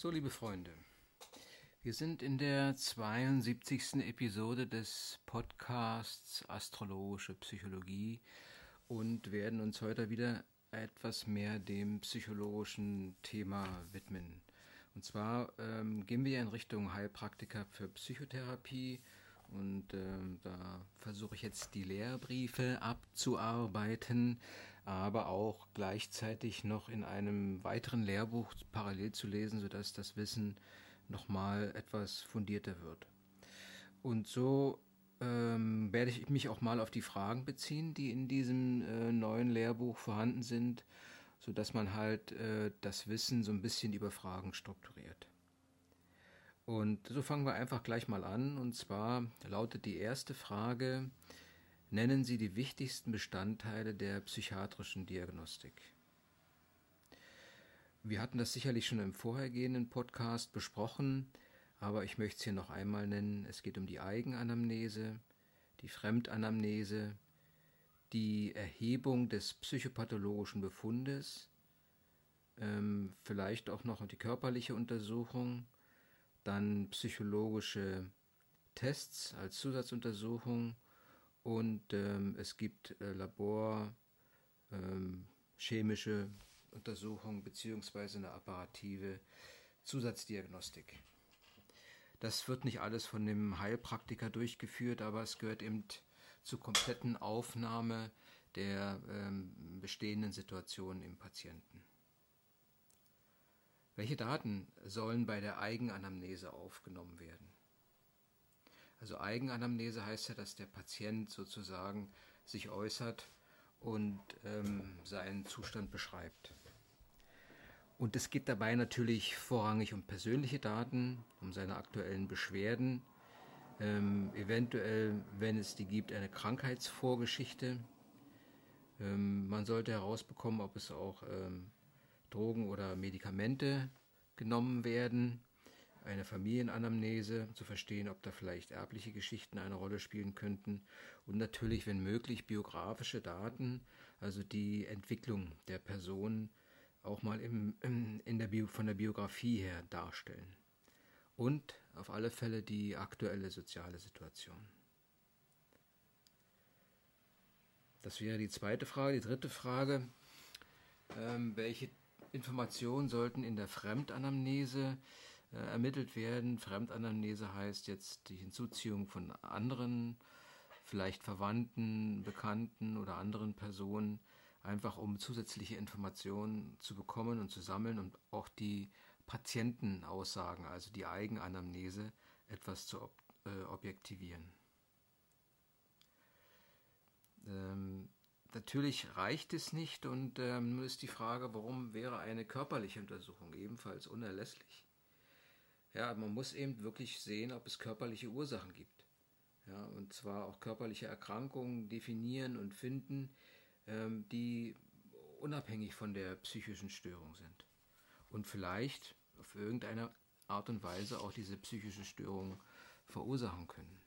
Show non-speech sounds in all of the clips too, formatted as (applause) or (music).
So, liebe Freunde, wir sind in der 72. Episode des Podcasts Astrologische Psychologie und werden uns heute wieder etwas mehr dem psychologischen Thema widmen. Und zwar ähm, gehen wir in Richtung Heilpraktiker für Psychotherapie und ähm, da versuche ich jetzt die Lehrbriefe abzuarbeiten, aber auch gleichzeitig noch in einem weiteren Lehrbuch parallel zu lesen, sodass das Wissen nochmal etwas fundierter wird. Und so ähm, werde ich mich auch mal auf die Fragen beziehen, die in diesem äh, neuen Lehrbuch vorhanden sind, sodass man halt äh, das Wissen so ein bisschen über Fragen strukturiert. Und so fangen wir einfach gleich mal an. Und zwar lautet die erste Frage, nennen Sie die wichtigsten Bestandteile der psychiatrischen Diagnostik. Wir hatten das sicherlich schon im vorhergehenden Podcast besprochen, aber ich möchte es hier noch einmal nennen. Es geht um die Eigenanamnese, die Fremdanamnese, die Erhebung des psychopathologischen Befundes, ähm, vielleicht auch noch die körperliche Untersuchung, dann psychologische Tests als Zusatzuntersuchung und ähm, es gibt äh, Labor, ähm, chemische Untersuchung bzw. eine apparative Zusatzdiagnostik. Das wird nicht alles von dem Heilpraktiker durchgeführt, aber es gehört eben zur kompletten Aufnahme der ähm, bestehenden Situation im Patienten. Welche Daten sollen bei der Eigenanamnese aufgenommen werden? Also Eigenanamnese heißt ja, dass der Patient sozusagen sich äußert und ähm, seinen Zustand beschreibt. Und es geht dabei natürlich vorrangig um persönliche Daten, um seine aktuellen Beschwerden, ähm, eventuell, wenn es die gibt, eine Krankheitsvorgeschichte. Ähm, man sollte herausbekommen, ob es auch ähm, Drogen oder Medikamente genommen werden eine Familienanamnese, zu verstehen, ob da vielleicht erbliche Geschichten eine Rolle spielen könnten und natürlich, wenn möglich, biografische Daten, also die Entwicklung der Person auch mal im, in der Bio, von der Biografie her darstellen. Und auf alle Fälle die aktuelle soziale Situation. Das wäre die zweite Frage. Die dritte Frage, ähm, welche Informationen sollten in der Fremdanamnese äh, ermittelt werden. Fremdanamnese heißt jetzt die Hinzuziehung von anderen, vielleicht Verwandten, Bekannten oder anderen Personen, einfach um zusätzliche Informationen zu bekommen und zu sammeln und auch die Patientenaussagen, also die Eigenanamnese, etwas zu ob äh, objektivieren. Ähm, natürlich reicht es nicht und ähm, nun ist die Frage, warum wäre eine körperliche Untersuchung ebenfalls unerlässlich? Ja, man muss eben wirklich sehen, ob es körperliche Ursachen gibt. Ja, und zwar auch körperliche Erkrankungen definieren und finden, ähm, die unabhängig von der psychischen Störung sind. Und vielleicht auf irgendeine Art und Weise auch diese psychische Störung verursachen können.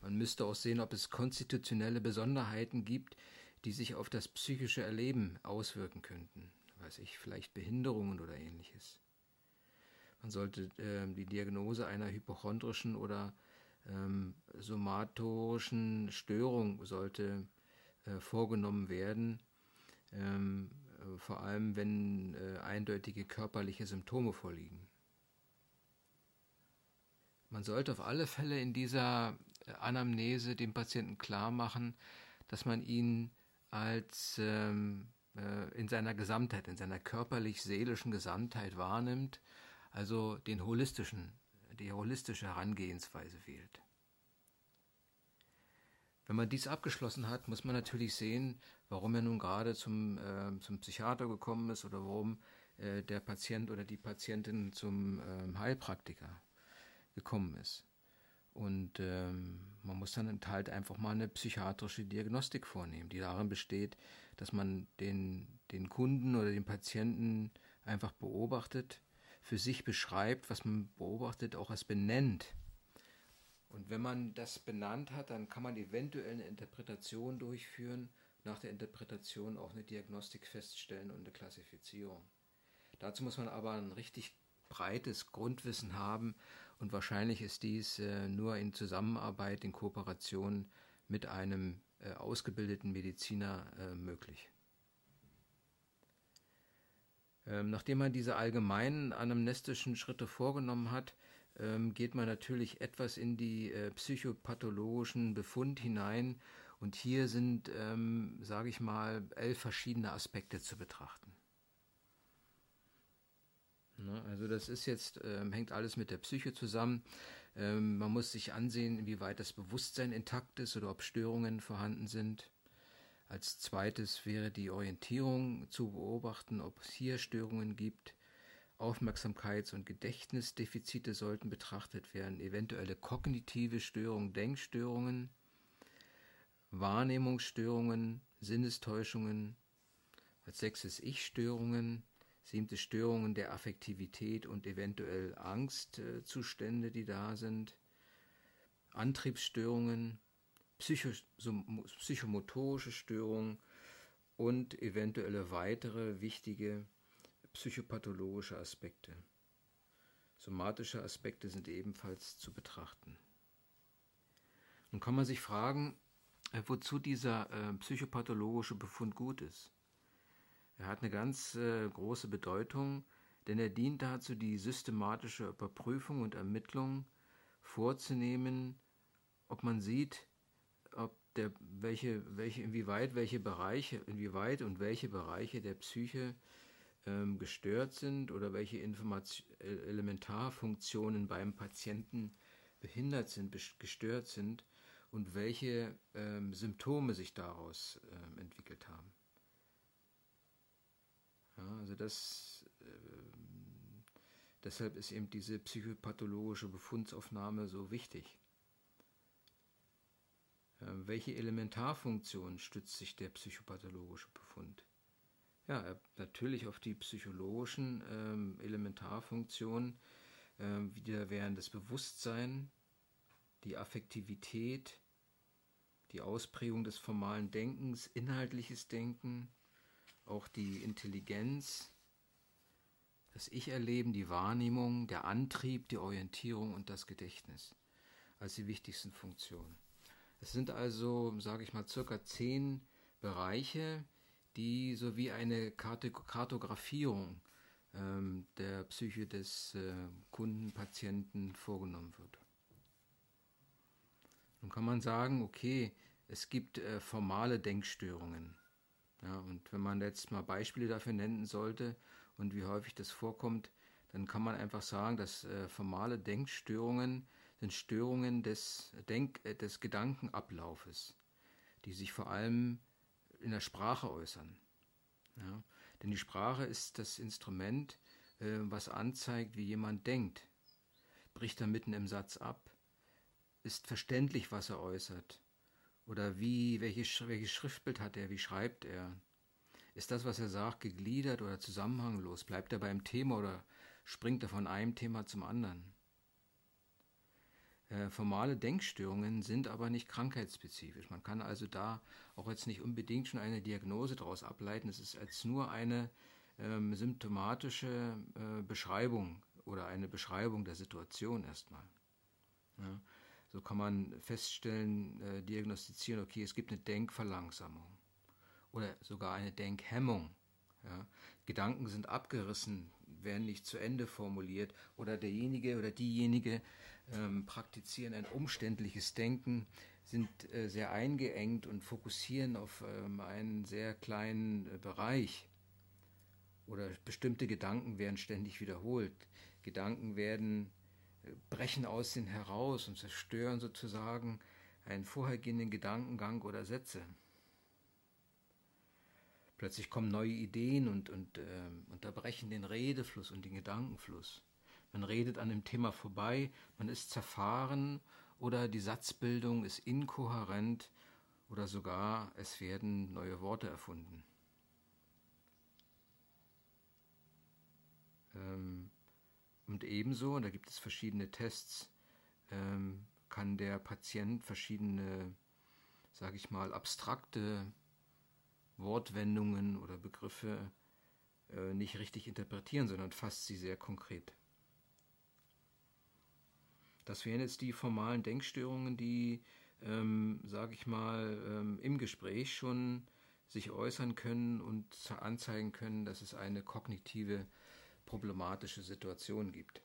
Man müsste auch sehen, ob es konstitutionelle Besonderheiten gibt, die sich auf das psychische Erleben auswirken könnten. Weiß ich, vielleicht Behinderungen oder ähnliches. Man sollte äh, die Diagnose einer hypochondrischen oder ähm, somatorischen Störung sollte äh, vorgenommen werden, ähm, äh, vor allem wenn äh, eindeutige körperliche Symptome vorliegen. Man sollte auf alle Fälle in dieser äh, Anamnese dem Patienten klar machen, dass man ihn als ähm, äh, in seiner Gesamtheit, in seiner körperlich-seelischen Gesamtheit wahrnimmt also den holistischen, die holistische Herangehensweise wählt. Wenn man dies abgeschlossen hat, muss man natürlich sehen, warum er nun gerade zum, äh, zum Psychiater gekommen ist oder warum äh, der Patient oder die Patientin zum ähm, Heilpraktiker gekommen ist. Und ähm, man muss dann halt einfach mal eine psychiatrische Diagnostik vornehmen, die darin besteht, dass man den, den Kunden oder den Patienten einfach beobachtet, für sich beschreibt, was man beobachtet, auch als benennt. Und wenn man das benannt hat, dann kann man eventuell eine Interpretation durchführen, nach der Interpretation auch eine Diagnostik feststellen und eine Klassifizierung. Dazu muss man aber ein richtig breites Grundwissen haben und wahrscheinlich ist dies äh, nur in Zusammenarbeit, in Kooperation mit einem äh, ausgebildeten Mediziner äh, möglich. Ähm, nachdem man diese allgemeinen anamnestischen Schritte vorgenommen hat, ähm, geht man natürlich etwas in die äh, psychopathologischen Befund hinein und hier sind, ähm, sage ich mal, elf verschiedene Aspekte zu betrachten. Ne, also das ist jetzt, hängt alles mit der Psyche zusammen. Man muss sich ansehen, inwieweit das Bewusstsein intakt ist oder ob Störungen vorhanden sind. Als zweites wäre die Orientierung zu beobachten, ob es hier Störungen gibt. Aufmerksamkeits- und Gedächtnisdefizite sollten betrachtet werden, eventuelle kognitive Störungen, Denkstörungen, Wahrnehmungsstörungen, Sinnestäuschungen. Als sechstes Ich-Störungen, siebte Störungen der Affektivität und eventuell Angstzustände, die da sind. Antriebsstörungen, psychomotorische Störungen und eventuelle weitere wichtige psychopathologische Aspekte. Somatische Aspekte sind ebenfalls zu betrachten. Nun kann man sich fragen, äh, wozu dieser äh, psychopathologische Befund gut ist. Er hat eine ganz äh, große Bedeutung, denn er dient dazu, die systematische Überprüfung und Ermittlung vorzunehmen, ob man sieht, ob der, welche, welche, inwieweit welche Bereiche, inwieweit und welche Bereiche der Psyche ähm, gestört sind oder welche Information, Elementarfunktionen beim Patienten behindert sind, gestört sind und welche ähm, Symptome sich daraus ähm, entwickelt haben. Ja, also das, äh, deshalb ist eben diese psychopathologische Befundsaufnahme so wichtig. Äh, welche Elementarfunktion stützt sich der psychopathologische Befund? Ja, natürlich auf die psychologischen ähm, Elementarfunktionen, ähm, wieder wären das Bewusstsein, die Affektivität, die Ausprägung des formalen Denkens, inhaltliches Denken, auch die Intelligenz, das Ich-Erleben, die Wahrnehmung, der Antrieb, die Orientierung und das Gedächtnis als die wichtigsten Funktionen. Es sind also, sage ich mal, circa zehn Bereiche, die so wie eine Kartografierung ähm, der Psyche des äh, Kunden, Patienten vorgenommen wird. Nun kann man sagen, okay, es gibt äh, formale Denkstörungen. Ja, und wenn man jetzt mal Beispiele dafür nennen sollte und wie häufig das vorkommt, dann kann man einfach sagen, dass äh, formale Denkstörungen sind Störungen des, Denk äh, des Gedankenablaufes, die sich vor allem in der Sprache äußern. Ja? Denn die Sprache ist das Instrument, äh, was anzeigt, wie jemand denkt. Bricht er mitten im Satz ab? Ist verständlich, was er äußert? Oder wie, welche, welches Schriftbild hat er, wie schreibt er? Ist das, was er sagt, gegliedert oder zusammenhanglos? Bleibt er beim Thema oder springt er von einem Thema zum anderen? Äh, formale Denkstörungen sind aber nicht krankheitsspezifisch. Man kann also da auch jetzt nicht unbedingt schon eine Diagnose daraus ableiten. Es ist als nur eine ähm, symptomatische äh, Beschreibung oder eine Beschreibung der Situation erstmal. Ja. So kann man feststellen, äh, diagnostizieren, okay, es gibt eine Denkverlangsamung oder sogar eine Denkhemmung. Ja. Gedanken sind abgerissen, werden nicht zu Ende formuliert oder derjenige oder diejenige ähm, praktizieren ein umständliches Denken, sind äh, sehr eingeengt und fokussieren auf ähm, einen sehr kleinen äh, Bereich. Oder bestimmte Gedanken werden ständig wiederholt. Gedanken werden brechen aus ihnen heraus und zerstören sozusagen einen vorhergehenden Gedankengang oder Sätze. Plötzlich kommen neue Ideen und, und äh, unterbrechen den Redefluss und den Gedankenfluss. Man redet an dem Thema vorbei, man ist zerfahren oder die Satzbildung ist inkohärent oder sogar es werden neue Worte erfunden. Ähm, und ebenso, und da gibt es verschiedene Tests, ähm, kann der Patient verschiedene, sage ich mal, abstrakte Wortwendungen oder Begriffe äh, nicht richtig interpretieren, sondern fasst sie sehr konkret. Das wären jetzt die formalen Denkstörungen, die, ähm, sage ich mal, ähm, im Gespräch schon sich äußern können und anzeigen können, dass es eine kognitive problematische Situation gibt.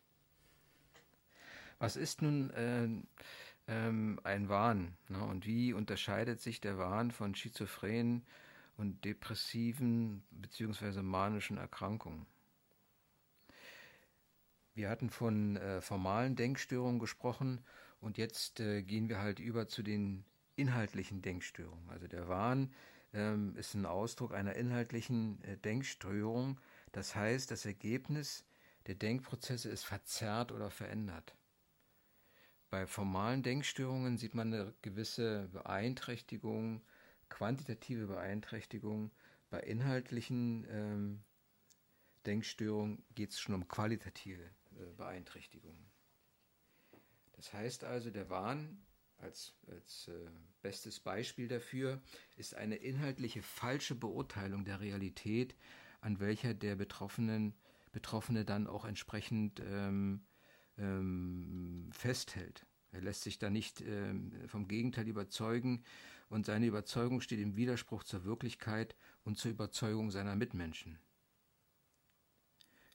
Was ist nun äh, ähm, ein Wahn ne? und wie unterscheidet sich der Wahn von schizophrenen und depressiven bzw. manischen Erkrankungen? Wir hatten von äh, formalen Denkstörungen gesprochen und jetzt äh, gehen wir halt über zu den inhaltlichen Denkstörungen. Also der Wahn ähm, ist ein Ausdruck einer inhaltlichen äh, Denkstörung. Das heißt, das Ergebnis der Denkprozesse ist verzerrt oder verändert. Bei formalen Denkstörungen sieht man eine gewisse Beeinträchtigung, quantitative Beeinträchtigung. Bei inhaltlichen ähm, Denkstörungen geht es schon um qualitative Beeinträchtigungen. Das heißt also, der Wahn als, als äh, bestes Beispiel dafür ist eine inhaltliche falsche Beurteilung der Realität, an welcher der Betroffenen, Betroffene dann auch entsprechend ähm, ähm, festhält. Er lässt sich da nicht ähm, vom Gegenteil überzeugen und seine Überzeugung steht im Widerspruch zur Wirklichkeit und zur Überzeugung seiner Mitmenschen.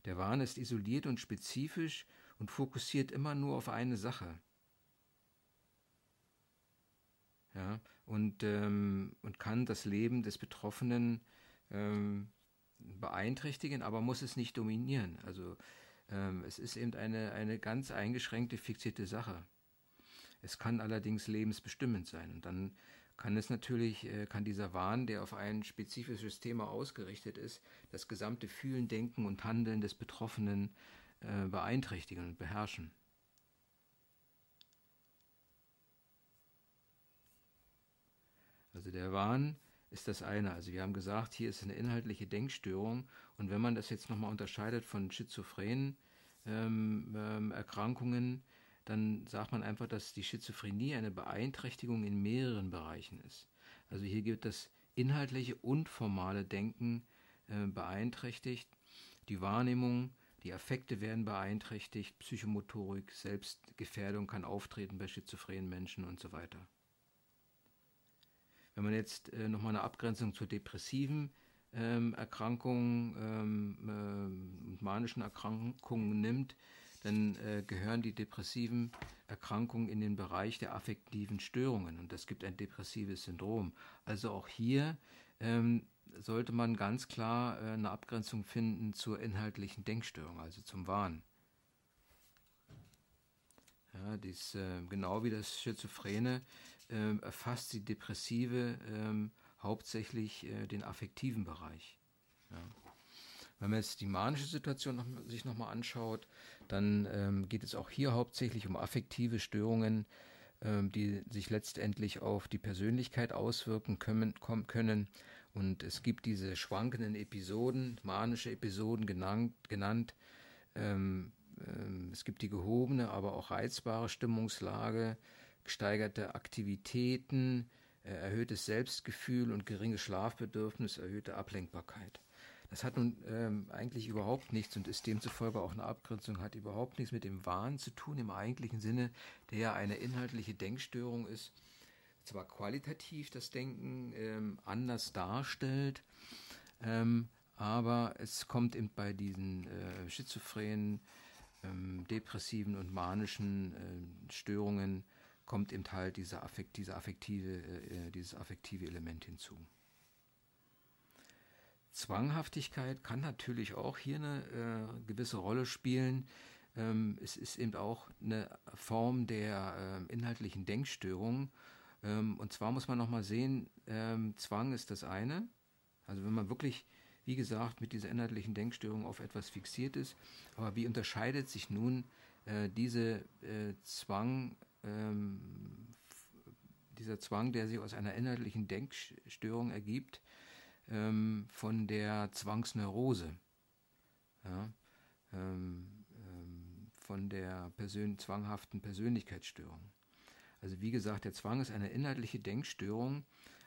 Der Wahn ist isoliert und spezifisch und fokussiert immer nur auf eine Sache. ja, und, ähm, und kann das Leben des Betroffenen ähm, beeinträchtigen, aber muss es nicht dominieren. Also ähm, es ist eben eine, eine ganz eingeschränkte, fixierte Sache. Es kann allerdings lebensbestimmend sein. Und dann kann es natürlich, äh, kann dieser Wahn, der auf ein spezifisches Thema ausgerichtet ist, das gesamte Fühlen, Denken und Handeln des Betroffenen äh, beeinträchtigen und beherrschen. Also der Wahn ist das eine. Also wir haben gesagt, hier ist eine inhaltliche Denkstörung. Und wenn man das jetzt nochmal unterscheidet von schizophrenen ähm, ähm, Erkrankungen, dann sagt man einfach, dass die Schizophrenie eine Beeinträchtigung in mehreren Bereichen ist. Also hier gibt das inhaltliche und formale Denken äh, beeinträchtigt, die Wahrnehmung, die Affekte werden beeinträchtigt, Psychomotorik, Selbstgefährdung kann auftreten bei schizophrenen Menschen und so weiter. Wenn man jetzt äh, nochmal eine Abgrenzung zur depressiven ähm, Erkrankung ähm, äh, und manischen Erkrankungen nimmt, dann äh, gehören die depressiven Erkrankungen in den Bereich der affektiven Störungen und das gibt ein depressives Syndrom. Also auch hier ähm, sollte man ganz klar äh, eine Abgrenzung finden zur inhaltlichen Denkstörung, also zum Wahn. Ja, dies, äh, genau wie das Schizophrene äh, erfasst die Depressive äh, hauptsächlich äh, den affektiven Bereich. Ja. Wenn man jetzt die manische Situation noch, sich nochmal anschaut, dann ähm, geht es auch hier hauptsächlich um affektive Störungen, ähm, die sich letztendlich auf die Persönlichkeit auswirken können, können. Und es gibt diese schwankenden Episoden, manische Episoden genannt, genannt ähm, ähm, es gibt die gehobene, aber auch reizbare Stimmungslage, gesteigerte Aktivitäten, äh, erhöhtes Selbstgefühl und geringes Schlafbedürfnis, erhöhte Ablenkbarkeit. Das hat nun ähm, eigentlich überhaupt nichts und ist demzufolge auch eine Abgrenzung, hat überhaupt nichts mit dem Wahn zu tun im eigentlichen Sinne, der ja eine inhaltliche Denkstörung ist, zwar qualitativ das Denken ähm, anders darstellt, ähm, aber es kommt eben bei diesen äh, schizophrenen ähm, depressiven und manischen äh, Störungen kommt eben halt dieser Affekt, dieser affektive, äh, dieses affektive Element hinzu. Zwanghaftigkeit kann natürlich auch hier eine äh, gewisse Rolle spielen. Ähm, es ist eben auch eine Form der äh, inhaltlichen Denkstörung. Ähm, und zwar muss man nochmal sehen, ähm, Zwang ist das eine. Also wenn man wirklich wie gesagt, mit dieser inhaltlichen Denkstörung auf etwas fixiert ist. Aber wie unterscheidet sich nun äh, diese äh, Zwang, ähm, dieser Zwang, der sich aus einer inhaltlichen Denkstörung ergibt, ähm, von der Zwangsneurose? Ja, ähm, ähm von der Persön zwanghaften Persönlichkeitsstörung. Also wie gesagt, der Zwang ist eine inhaltliche Denkstörung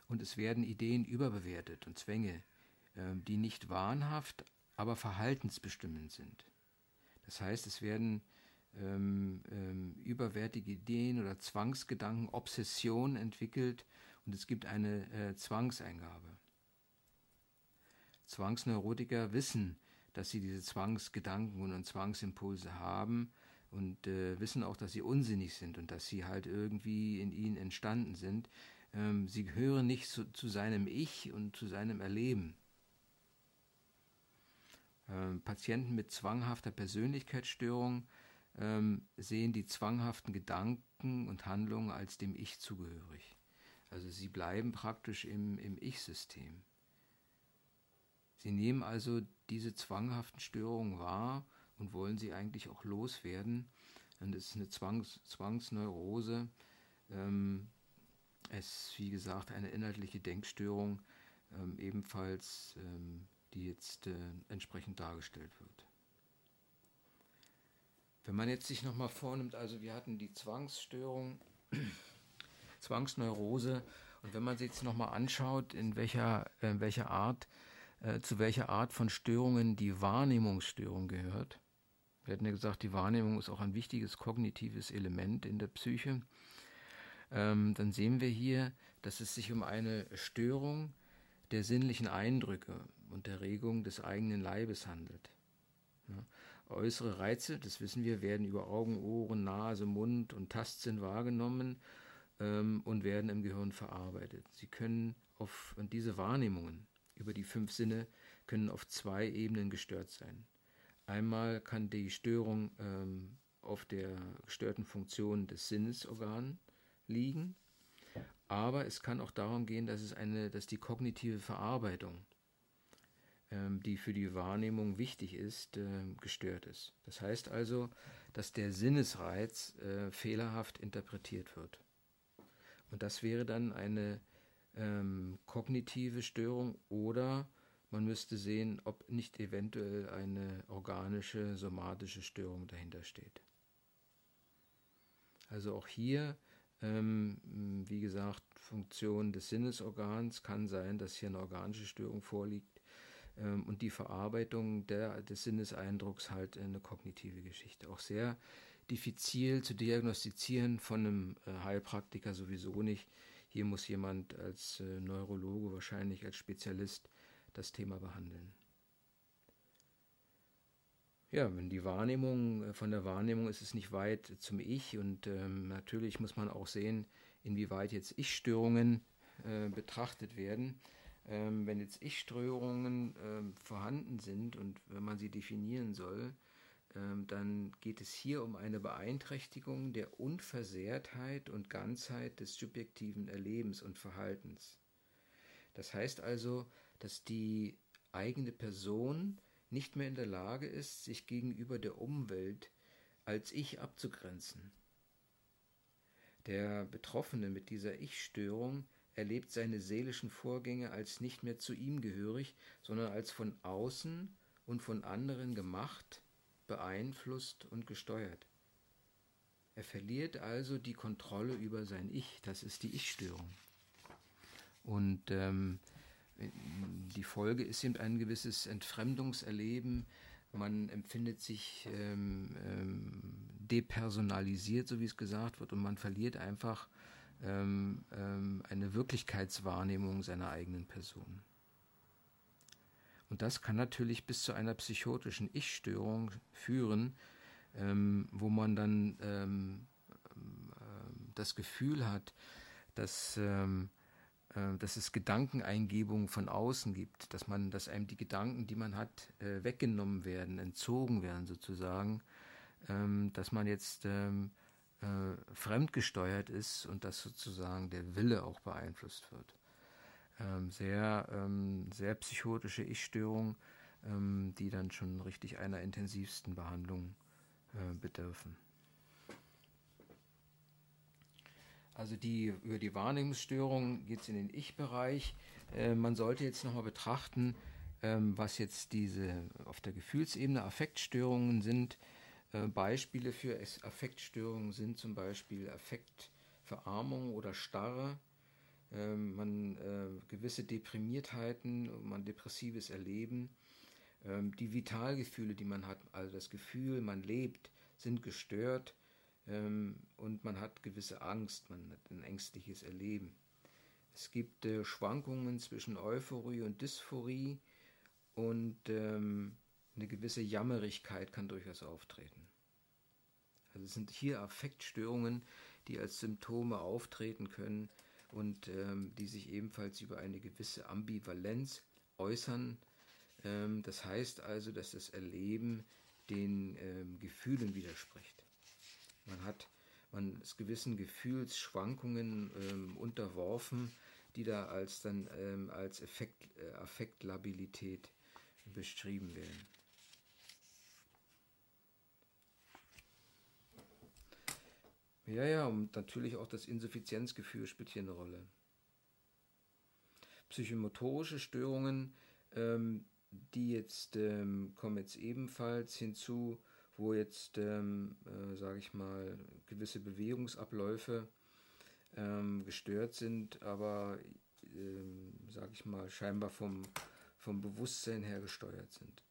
und es werden Ideen überbewertet und Zwänge ähm, die nicht wahnhaft, aber verhaltensbestimmend sind. Das heißt, es werden ähm, ähm, überwertige Ideen oder Zwangsgedanken, Obsession entwickelt und es gibt eine äh, Zwangseingabe. Zwangsneurotiker wissen, dass sie diese Zwangsgedanken und Zwangsimpulse haben und äh, wissen auch, dass sie unsinnig sind und dass sie halt irgendwie in ihnen entstanden sind. Ähm, sie gehören nicht zu, zu, seinem Ich und zu seinem Erleben. Ähm, Patienten mit zwanghafter Persönlichkeitsstörung ähm, sehen die zwanghaften Gedanken und Handlungen als dem Ich zugehörig. Also sie bleiben praktisch im, im Ich-System. Sie nehmen also diese zwanghaften Störungen wahr und wollen sie eigentlich auch loswerden. Und es ist eine Zwangs Zwangsneurose. Ähm, es ist, wie gesagt, eine inhaltliche Denkstörung, ähm, ebenfalls, ähm, die jetzt äh, entsprechend dargestellt wird. Wenn man jetzt sich nochmal vornimmt, also wir hatten die Zwangsstörung, (clears throat) Zwangsneurose, und wenn man sich jetzt nochmal anschaut, in welcher, in welcher Art, äh, zu welcher Art von Störungen die Wahrnehmungsstörung gehört. Wir hatten ja gesagt, die Wahrnehmung ist auch ein wichtiges kognitives Element in der Psyche. Ähm, dann sehen wir hier, dass es sich um eine Störung der sinnlichen Eindrücke und der Regung des eigenen Leibes handelt. Ja. Äußere Reize, das wissen wir, werden über Augen, Ohren, Nase, Mund und Tastsinn wahrgenommen ähm, und werden im Gehirn verarbeitet. Sie können auf und diese Wahrnehmungen über die fünf Sinne können auf zwei Ebenen gestört sein. Einmal kann die Störung ähm, auf der gestörten Funktion des Sinnesorgans liegen, aber es kann auch darum gehen, dass es eine, dass die kognitive Verarbeitung ähm, die für die Wahrnehmung wichtig ist, ähm, gestört ist. Das heißt also, dass der Sinnesreiz äh, fehlerhaft interpretiert wird. Und das wäre dann eine ähm, kognitive Störung oder man müsste sehen, ob nicht eventuell eine organische, somatische Störung dahinter steht. Also auch hier, ähm, wie gesagt, Funktion des Sinnesorgans kann sein, dass hier eine organische Störung vorliegt ähm, und die Verarbeitung der, des Sinneseindrucks halt eine kognitive Geschichte. Auch sehr diffizil zu diagnostizieren von einem äh, Heilpraktiker sowieso nicht. Hier muss jemand als äh, Neurologe wahrscheinlich als Spezialist das Thema behandeln. Ja, wenn die Wahrnehmung, äh, von der Wahrnehmung ist es nicht weit zum Ich und ähm, natürlich muss man auch sehen, inwieweit jetzt Ich-Störungen äh, betrachtet werden ähm, wenn jetzt Ich-Störungen ähm, vorhanden sind und wenn man sie definieren soll, dann geht es hier um eine Beeinträchtigung der Unversehrtheit und Ganzheit des subjektiven Erlebens und Verhaltens. Das heißt also, dass die eigene Person nicht mehr in der Lage ist, sich gegenüber der Umwelt als Ich abzugrenzen. Der Betroffene mit dieser Ich-Störung erlebt seine seelischen Vorgänge als nicht mehr zu ihm gehörig, sondern als von außen und von anderen gemacht, beeinflusst und gesteuert. Er verliert also die Kontrolle über sein Ich, das ist die Ich-Störung. Und ähm, die Folge ist eben ein gewisses Entfremdungserleben. Man empfindet sich ähm, ähm, depersonalisiert, so wie es gesagt wird, und man verliert einfach ähm, ähm, eine Wirklichkeitswahrnehmung seiner eigenen Person. Das kann natürlich bis zu einer psychotischen Ich-Störung führen, ähm, wo man dann ähm, äh, das Gefühl hat, dass, ähm, äh, dass es Gedankeneingebungen von außen gibt, dass man, dass einem die Gedanken, die man hat, äh, weggenommen werden, entzogen werden sozusagen, ähm, dass man jetzt ähm, äh, fremdgesteuert ist und dass sozusagen der Wille auch beeinflusst wird. Ähm, sehr, ähm, sehr psychotische Ich-Störungen, ähm, die dann schon richtig einer intensivsten Behandlung äh, bedürfen. Also die, über die Wahrnehmungsstörung geht es in den Ich-Bereich. Äh, man sollte jetzt nochmal betrachten, ähm, was jetzt diese auf der Gefühlsebene Affektstörungen sind. Äh, Beispiele für Affektstörungen sind zum Beispiel Affektverarmung oder Starre, ähm, man äh, gewisse Deprimiertheiten, man depressives Erleben, ähm, die Vitalgefühle, die man hat, also das Gefühl, man lebt, sind gestört ähm, und man hat gewisse Angst, man hat ein ängstliches Erleben. Es gibt äh, Schwankungen zwischen Euphorie und Dysphorie und ähm, eine gewisse Jammerigkeit kann durchaus auftreten. Also es sind hier Affektstörungen, die als Symptome auftreten können und ähm, die sich ebenfalls über eine gewisse Ambivalenz äußern. Ähm, das heißt also, dass das Erleben den ähm, Gefühlen widerspricht. Man hat man ist gewissen Gefühlsschwankungen ähm, unterworfen, die da als dann ähm, als Effekt, äh, Affektlabilität beschrieben werden. Ja, ja, und natürlich auch das Insuffizienzgefühl spielt hier eine Rolle. Psychomotorische Störungen, ähm, die jetzt ähm, kommen jetzt ebenfalls hinzu, wo jetzt, ähm, äh, sage ich mal, gewisse Bewegungsabläufe ähm, gestört sind, aber, ähm, sage ich mal, scheinbar vom, vom Bewusstsein her gesteuert sind.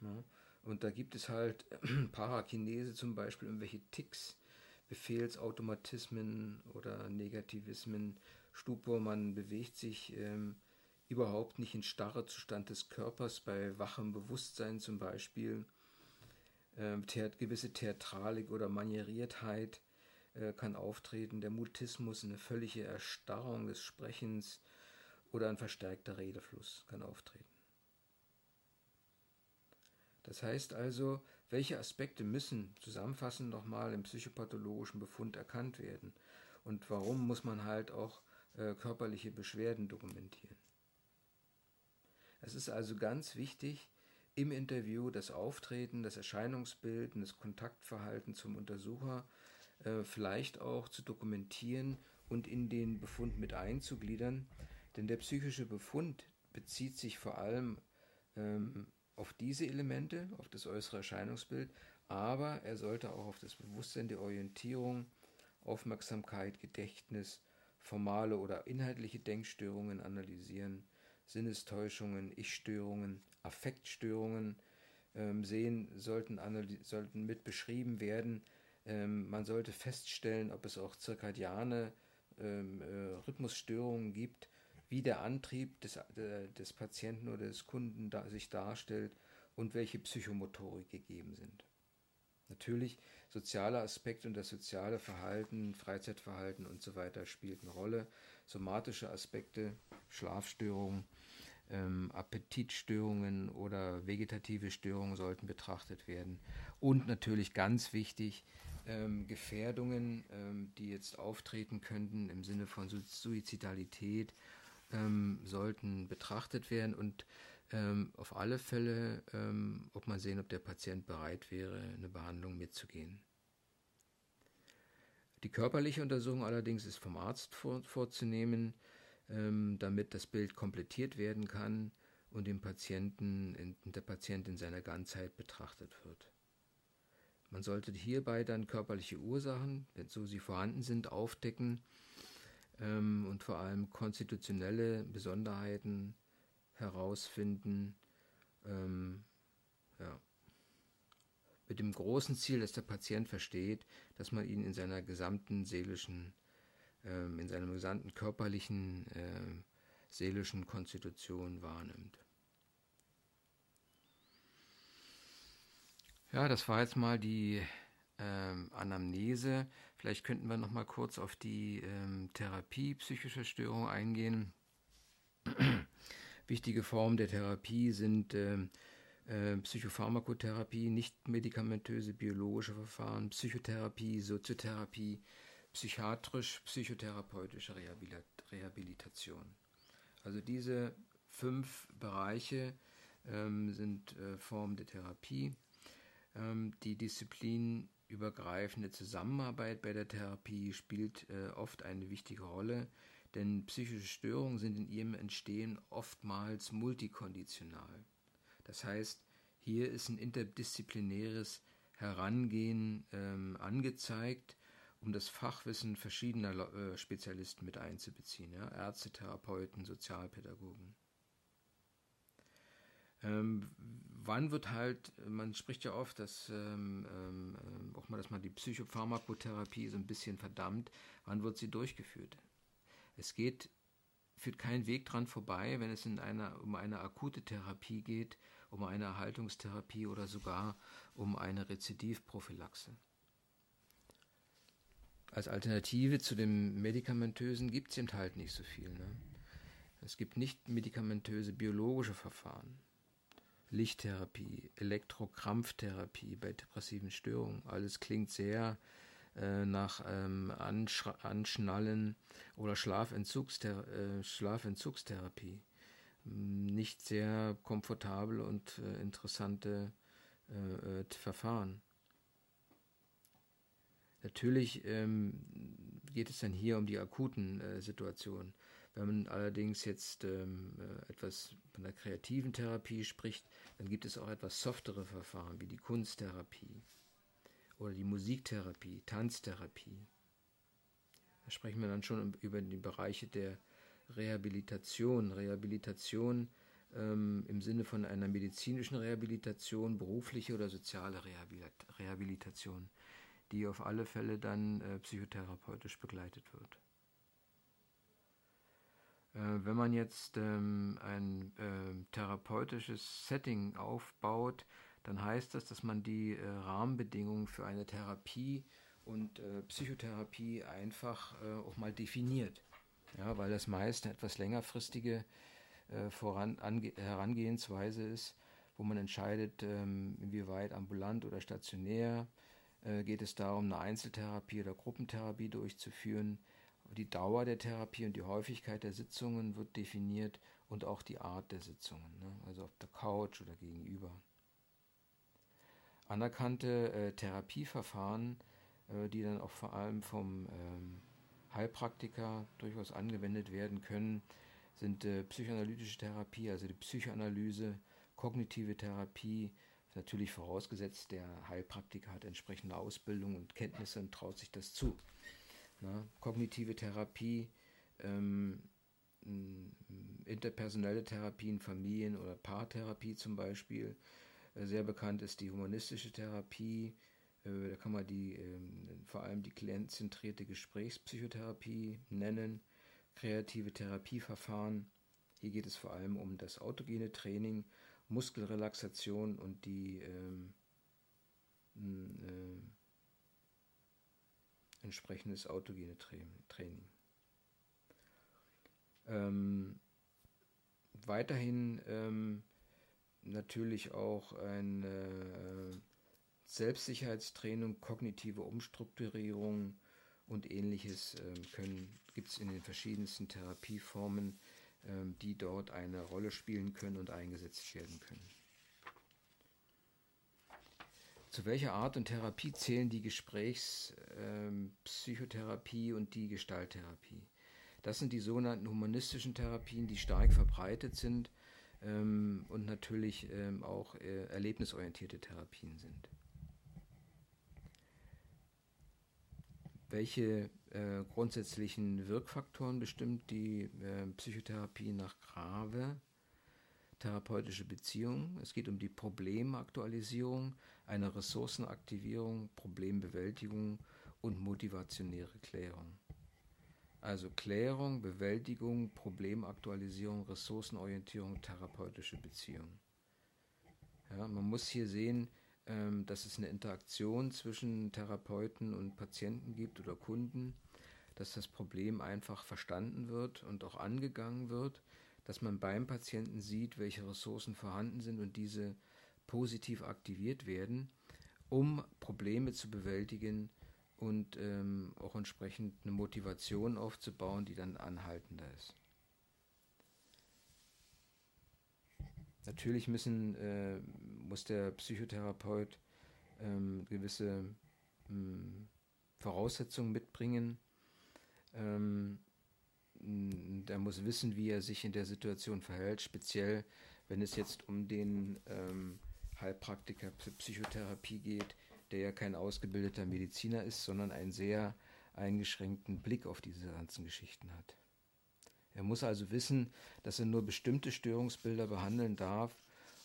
Ja. Und da gibt es halt (clears throat) Parakinese zum Beispiel, irgendwelche Ticks, Befehlsautomatismen oder Negativismen, Stupor, man bewegt sich ähm, überhaupt nicht in starre Zustand des Körpers, bei wachem Bewusstsein zum Beispiel. Ähm, gewisse Theatralik oder Manieriertheit äh, kann auftreten, der Mutismus, eine völlige Erstarrung des Sprechens oder ein verstärkter Redefluss kann auftreten. Das heißt also, welche Aspekte müssen zusammenfassend nochmal im psychopathologischen Befund erkannt werden und warum muss man halt auch äh, körperliche Beschwerden dokumentieren. Es ist also ganz wichtig, im Interview das Auftreten, das Erscheinungsbild und das Kontaktverhalten zum Untersucher äh, vielleicht auch zu dokumentieren und in den Befund mit einzugliedern, denn der psychische Befund bezieht sich vor allem ähm, auf diese Elemente, auf das äußere Erscheinungsbild, aber er sollte auch auf das Bewusstsein der Orientierung, Aufmerksamkeit, Gedächtnis, formale oder inhaltliche Denkstörungen analysieren, Sinnestäuschungen, Ich-Störungen, Affektstörungen ähm, sehen, sollten, sollten mit beschrieben werden. Ähm, man sollte feststellen, ob es auch zirkadiane ähm, äh, Rhythmusstörungen gibt wie der Antrieb des, äh, des Patienten oder des Kunden da, sich darstellt und welche Psychomotorik gegeben sind. Natürlich, soziale Aspekte und das soziale Verhalten, Freizeitverhalten und so weiter spielt eine Rolle. Somatische Aspekte, Schlafstörungen, ähm, Appetitstörungen oder vegetative Störungen sollten betrachtet werden. Und natürlich ganz wichtig, ähm, Gefährdungen, ähm, die jetzt auftreten könnten im Sinne von Suizidalität ähm, sollten betrachtet werden und ähm, auf alle Fälle, ähm, ob man sehen, ob der Patient bereit wäre, eine Behandlung mitzugehen. Die körperliche Untersuchung allerdings ist vom Arzt vor, vorzunehmen, ähm, damit das Bild komplettiert werden kann und dem Patienten, in, der Patient in seiner Ganzheit betrachtet wird. Man sollte hierbei dann körperliche Ursachen, wenn so sie vorhanden sind, aufdecken ähm, und vor allem konstitutionelle Besonderheiten herausfinden. Ähm, ja. Mit dem großen Ziel, dass der Patient versteht, dass man ihn in seiner gesamten seelischen, ähm, in seiner gesamten körperlichen, äh, seelischen Konstitution wahrnimmt. Ja, das war jetzt mal die ähm, Anamnese. Vielleicht könnten wir noch mal kurz auf die ähm, Therapie psychischer Störungen eingehen. (clears throat) Wichtige Formen der Therapie sind ähm, äh, Psychopharmakotherapie, nicht medikamentöse biologische Verfahren, Psychotherapie, Soziotherapie, psychiatrisch-psychotherapeutische Rehabilitation. Also diese fünf Bereiche ähm, sind äh, Formen der Therapie. Ähm, die Disziplin übergreifende Zusammenarbeit bei der Therapie spielt äh, oft eine wichtige Rolle, denn psychische Störungen sind in ihrem Entstehen oftmals multikonditional. Das heißt, hier ist ein interdisziplinäres Herangehen ähm, angezeigt, um das Fachwissen verschiedener äh, Spezialisten mit einzubeziehen, ja? Ärzte, Therapeuten, Sozialpädagogen. Ähm, wann wird halt, man spricht ja oft, dass ähm, ähm, auch mal, dass man die Psychopharmakotherapie so ein bisschen verdammt, wann wird sie durchgeführt? Es geht, führt kein Weg dran vorbei, wenn es in einer, um eine akute Therapie geht, um eine Erhaltungstherapie oder sogar um eine Rezidivprophylaxe. Als Alternative zu dem medikamentösen gibt es eben halt nicht so viel. Ne? Es gibt nicht medikamentöse biologische Verfahren. Lichttherapie, Elektrokrampftherapie bei depressiven Störungen. Alles klingt sehr äh, nach ähm, Ansch Anschnallen oder Schlafentzugsthera äh, Schlafentzugstherapie. Nicht sehr komfortable und äh, interessante äh, äh, Verfahren. Natürlich ähm, geht es dann hier um die akuten Situationen. Wenn man allerdings jetzt ähm, äh, etwas von der kreativen Therapie spricht, dann gibt es auch etwas softere Verfahren wie die Kunsttherapie oder die Musiktherapie, Tanztherapie. Da sprechen wir dann schon über die Bereiche der Rehabilitation. Rehabilitation ähm, im Sinne von einer medizinischen Rehabilitation, berufliche oder soziale Rehabilitation, die auf alle Fälle dann äh, psychotherapeutisch begleitet wird. Äh, wenn man jetzt ähm, ein äh, therapeutisches Setting aufbaut, dann heißt das, dass man die äh, Rahmenbedingungen für eine Therapie und äh, Psychotherapie einfach äh, auch mal definiert. Ja, weil das meist eine etwas längerfristige äh, voran, Herangehensweise ist, wo man entscheidet, ähm, inwieweit ambulant oder stationär geht es darum, eine Einzeltherapie oder Gruppentherapie durchzuführen die Dauer der Therapie und die Häufigkeit der Sitzungen wird definiert und auch die Art der Sitzungen, ne? also auf der Couch oder gegenüber. Anerkannte äh, Therapieverfahren, äh, die dann auch vor allem vom ähm, Heilpraktiker durchaus angewendet werden können, sind äh, psychoanalytische Therapie, also die Psychoanalyse, kognitive Therapie, natürlich vorausgesetzt, der Heilpraktiker hat entsprechende Ausbildung und Kenntnisse und traut sich das zu. Ne? Kognitive Therapie, ähm, interpersonelle Therapien, Familien- oder Paartherapie zum Beispiel. Äh, sehr bekannt ist die humanistische Therapie. Äh, da kann man die, ähm, vor allem die klientzentrierte Gesprächspsychotherapie nennen. Kreative Therapieverfahren. Hier geht es vor allem um das autogene Training, Muskelrelaxation und die ähm, äh, entsprechendes autogene Training. Ähm, weiterhin ähm, natürlich auch ein äh, Selbstsicherheitstraining, kognitive Umstrukturierung und ähnliches äh, gibt es in den verschiedensten Therapieformen, äh, die dort eine Rolle spielen können und eingesetzt werden können. Zu welcher Art und Therapie zählen die Gesprächspsychotherapie ähm, und die Gestalttherapie? Das sind die sogenannten humanistischen Therapien, die stark verbreitet sind ähm, und natürlich ähm, auch äh, erlebnisorientierte Therapien sind. Welche äh, grundsätzlichen Wirkfaktoren bestimmt die äh, Psychotherapie nach Grave? Therapeutische Beziehung. Es geht um die Problemaktualisierung, eine Ressourcenaktivierung, Problembewältigung und motivationäre Klärung. Also Klärung, Bewältigung, Problemaktualisierung, Ressourcenorientierung, therapeutische Beziehung. Ja, man muss hier sehen, ähm, dass es eine Interaktion zwischen Therapeuten und Patienten gibt oder Kunden, dass das Problem einfach verstanden wird und auch angegangen wird, dass man beim Patienten sieht, welche Ressourcen vorhanden sind und diese positiv aktiviert werden, um Probleme zu bewältigen und ähm, auch entsprechend eine Motivation aufzubauen, die dann anhaltender ist. Natürlich müssen, äh, muss der Psychotherapeut ähm, gewisse ähm, Voraussetzungen mitbringen. Ähm, der muss wissen, wie er sich in der Situation verhält, speziell wenn es jetzt um den ähm, Heilpraktiker Psychotherapie geht, der ja kein ausgebildeter Mediziner ist, sondern einen sehr eingeschränkten Blick auf diese ganzen Geschichten hat. Er muss also wissen, dass er nur bestimmte Störungsbilder behandeln darf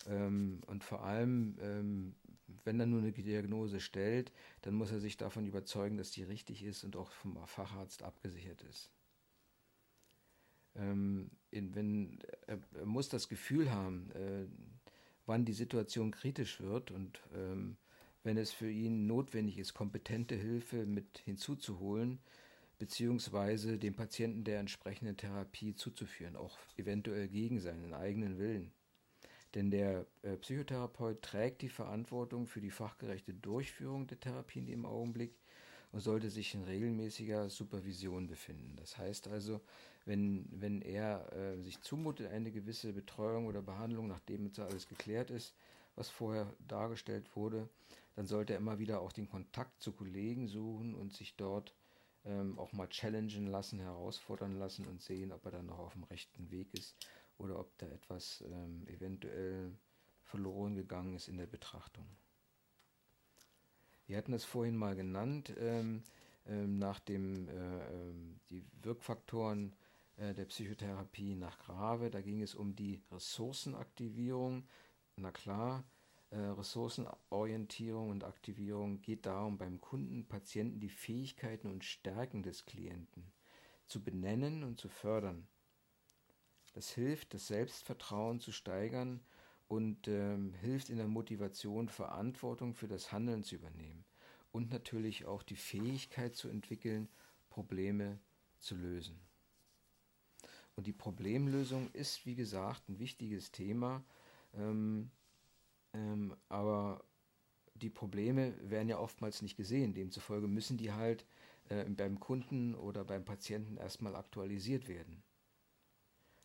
Ähm, und vor allem, ähm, wenn er nur eine Diagnose stellt, dann muss er sich davon überzeugen, dass die richtig ist und auch vom Facharzt abgesichert ist. Ähm, in, wenn, er, er, muss das Gefühl haben, äh, wann die Situation kritisch wird und ähm, wenn es für ihn notwendig ist, kompetente Hilfe mit hinzuzuholen, beziehungsweise dem Patienten der entsprechenden Therapie zuzuführen, auch eventuell gegen seinen eigenen Willen. Denn der äh, Psychotherapeut trägt die Verantwortung für die fachgerechte Durchführung der Therapien im Augenblick und sollte sich in regelmäßiger Supervision befinden. Das heißt also, wenn, wenn er äh, sich zumutet, eine gewisse Betreuung oder Behandlung, nachdem jetzt alles geklärt ist, was vorher dargestellt wurde, dann sollte er immer wieder auch den Kontakt zu Kollegen suchen und sich dort ähm, auch mal challengen lassen, herausfordern lassen und sehen, ob er dann noch auf dem rechten Weg ist oder ob da etwas ähm, eventuell verloren gegangen ist in der Betrachtung. Wir hatten es vorhin mal genannt, ähm, ähm, nach dem äh, ähm, die Wirkfaktoren äh, der Psychotherapie nach Grave. Da ging es um die Ressourcenaktivierung. Na klar, äh, Ressourcenorientierung und Aktivierung geht darum, beim Kunden, Patienten die Fähigkeiten und Stärken des Klienten zu benennen und zu fördern. Das hilft, das Selbstvertrauen zu steigern und ähm, hilft in der Motivation, Verantwortung für das Handeln zu übernehmen und natürlich auch die Fähigkeit zu entwickeln, Probleme zu lösen. Und die Problemlösung ist, wie gesagt, ein wichtiges Thema, ähm, ähm, aber die Probleme werden ja oftmals nicht gesehen. Demzufolge müssen die halt äh, beim Kunden oder beim Patienten erstmal aktualisiert werden.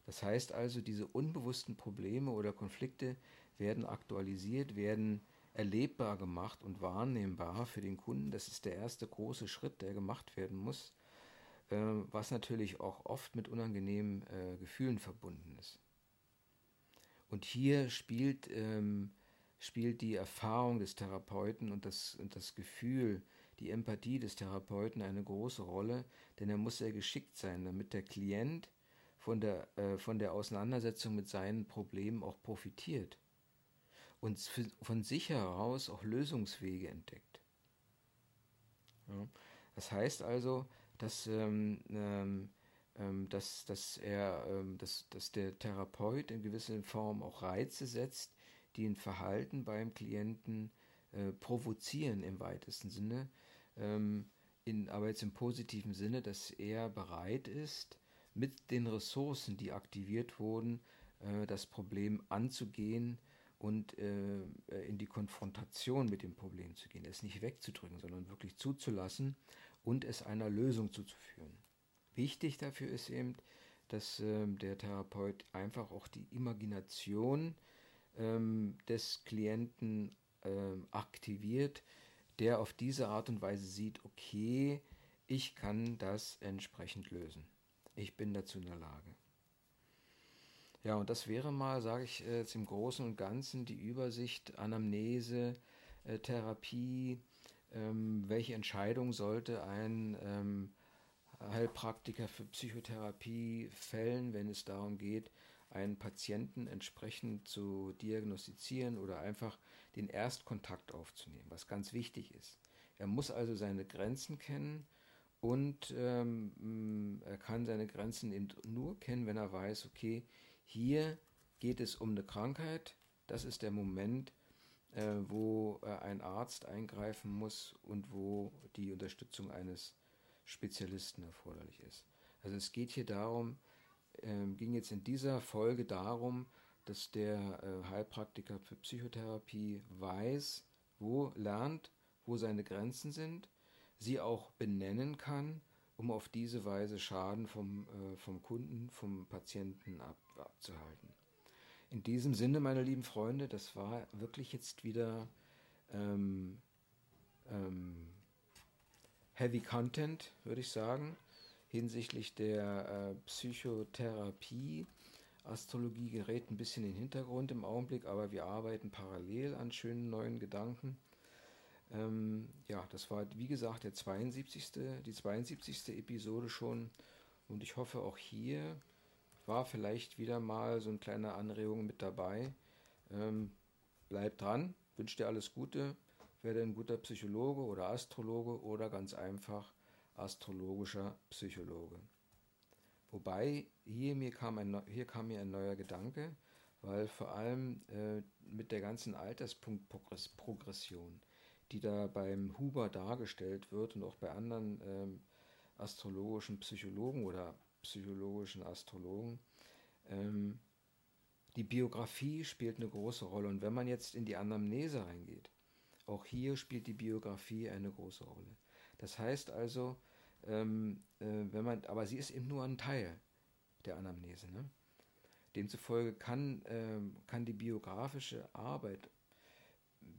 Das heißt also, diese unbewussten Probleme oder Konflikte werden aktualisiert, werden erlebbar gemacht und wahrnehmbar für den Kunden. Das ist der erste große Schritt, der gemacht werden muss, äh, was natürlich auch oft mit unangenehmen äh, Gefühlen verbunden ist. Und hier spielt, ähm, spielt die Erfahrung des Therapeuten und das, und das Gefühl, die Empathie des Therapeuten eine große Rolle, denn er muss sehr geschickt sein, damit der Klient von der, äh, von der Auseinandersetzung mit seinen Problemen auch profitiert und von sich heraus auch Lösungswege entdeckt. Ja. Das heißt also, dass, ähm, ähm, ähm, dass, dass, er, ähm, dass, dass der Therapeut in gewisser Form auch Reize setzt, die ein Verhalten beim Klienten äh, provozieren im weitesten Sinne, ähm, in, aber jetzt im positiven Sinne, dass er bereit ist, mit den Ressourcen, die aktiviert wurden, äh, das Problem anzugehen und äh, in die Konfrontation mit dem Problem zu gehen, es nicht wegzudrücken, sondern wirklich zuzulassen und es einer Lösung zuzuführen. Wichtig dafür ist eben, dass ähm, der Therapeut einfach auch die Imagination ähm, des Klienten ähm, aktiviert, der auf diese Art und Weise sieht, okay, ich kann das entsprechend lösen ich bin dazu in der Lage. Ja, und das wäre mal, sage ich äh, jetzt im Großen und Ganzen, die Übersicht, Anamnese, äh, Therapie, ähm, welche Entscheidung sollte ein ähm, Heilpraktiker für Psychotherapie fällen, wenn es darum geht, einen Patienten entsprechend zu diagnostizieren oder einfach den Erstkontakt aufzunehmen, was ganz wichtig ist. Er muss also seine Grenzen kennen und ähm, er kann seine Grenzen eben nur kennen, wenn er weiß, okay, hier geht es um eine Krankheit, das ist der Moment, äh, wo äh, ein Arzt eingreifen muss und wo die Unterstützung eines Spezialisten erforderlich ist. Also es geht hier darum, äh, ging jetzt in dieser Folge darum, dass der äh, Heilpraktiker für Psychotherapie weiß, wo lernt, wo seine Grenzen sind sie auch benennen kann, um auf diese Weise Schaden vom, äh, vom Kunden, vom Patienten ab, abzuhalten. In diesem Sinne, meine lieben Freunde, das war wirklich jetzt wieder ähm, ähm, Heavy Content, würde ich sagen, hinsichtlich der äh, Psychotherapie. Astrologie gerät ein bisschen in den Hintergrund im Augenblick, aber wir arbeiten parallel an schönen neuen Gedanken. Ähm, ja, das war wie gesagt der 72. die 72. Episode schon und ich hoffe auch hier war vielleicht wieder mal so eine kleine Anregung mit dabei, Ähm, bleib dran, wünsche dir alles Gute, werde ein guter Psychologe oder Astrologe oder ganz einfach astrologischer Psychologe. Wobei hier, mir kam ein, hier kam mir ein neuer Gedanke, weil vor allem äh, mit der ganzen Alterspunktprogression, die da beim Huber dargestellt wird und auch bei anderen ähm, astrologischen Psychologen oder psychologischen Astrologen, ähm, die Biografie spielt eine große Rolle. Und wenn man jetzt in die Anamnese reingeht, auch hier spielt die Biografie eine große Rolle. Das heißt also, ähm, äh, wenn man, aber sie ist eben nur ein Teil der Anamnese. Ne? Demzufolge kann, ähm, kann die biografische Arbeit,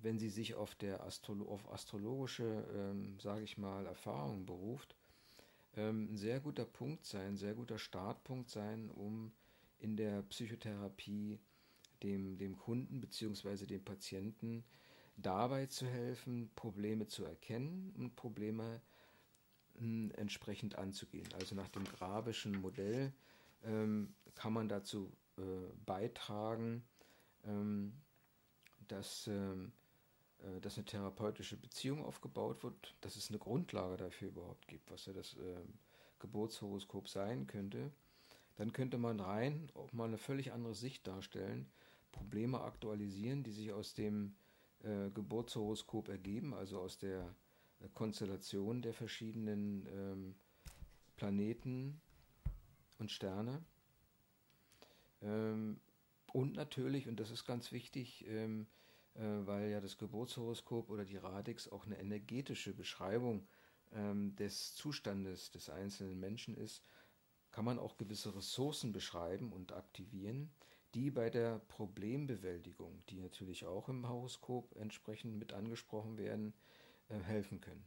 wenn sie sich auf, der Astro auf astrologische, ähm, sage ich mal, Erfahrungen beruft, ähm, ein sehr guter Punkt sein, ein sehr guter Startpunkt sein, um in der Psychotherapie dem, dem Kunden bzw. dem Patienten dabei zu helfen, Probleme zu erkennen und Probleme hm, entsprechend anzugehen. Also nach dem grabischen Modell ähm, kann man dazu äh, beitragen, ähm, dass, ähm, äh, dass eine therapeutische Beziehung aufgebaut wird, dass es eine Grundlage dafür überhaupt gibt, was ja das äh, Geburtshoroskop sein könnte. Dann könnte man rein auch mal eine völlig andere Sicht darstellen, Probleme aktualisieren, die sich aus dem äh, Geburtshoroskop ergeben, also aus der äh, Konstellation der verschiedenen ähm, Planeten und Sterne. Ähm, und natürlich, und das ist ganz wichtig, ähm, äh, weil ja das Geburtshoroskop oder die Radix auch eine energetische Beschreibung ähm, des Zustandes des einzelnen Menschen ist, kann man auch gewisse Ressourcen beschreiben und aktivieren, die bei der Problembewältigung, die natürlich auch im Horoskop entsprechend mit angesprochen werden, äh, helfen können.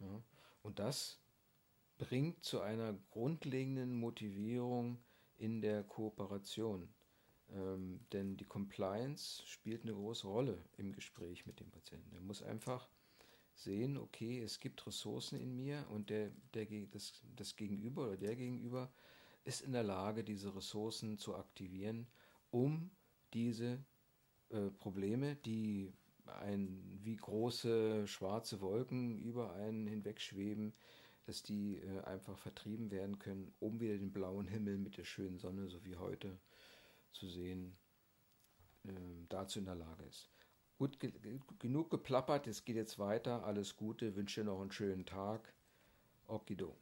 Ja? Und das bringt zu einer grundlegenden Motivierung in der Kooperation. Ähm, denn die Compliance spielt eine große Rolle im Gespräch mit dem Patienten. Er muss einfach sehen, okay, es gibt Ressourcen in mir und der, der, das, das Gegenüber oder der Gegenüber ist in der Lage, diese Ressourcen zu aktivieren, um diese äh, Probleme, die ein, wie große schwarze Wolken über einen hinwegschweben, dass die äh, einfach vertrieben werden können, um wieder den blauen Himmel mit der schönen Sonne, so wie heute, zu sehen, äh, dazu in der Lage ist. Gut, ge genug geplappert, es geht jetzt weiter. Alles Gute, wünsche dir noch einen schönen Tag. Okido.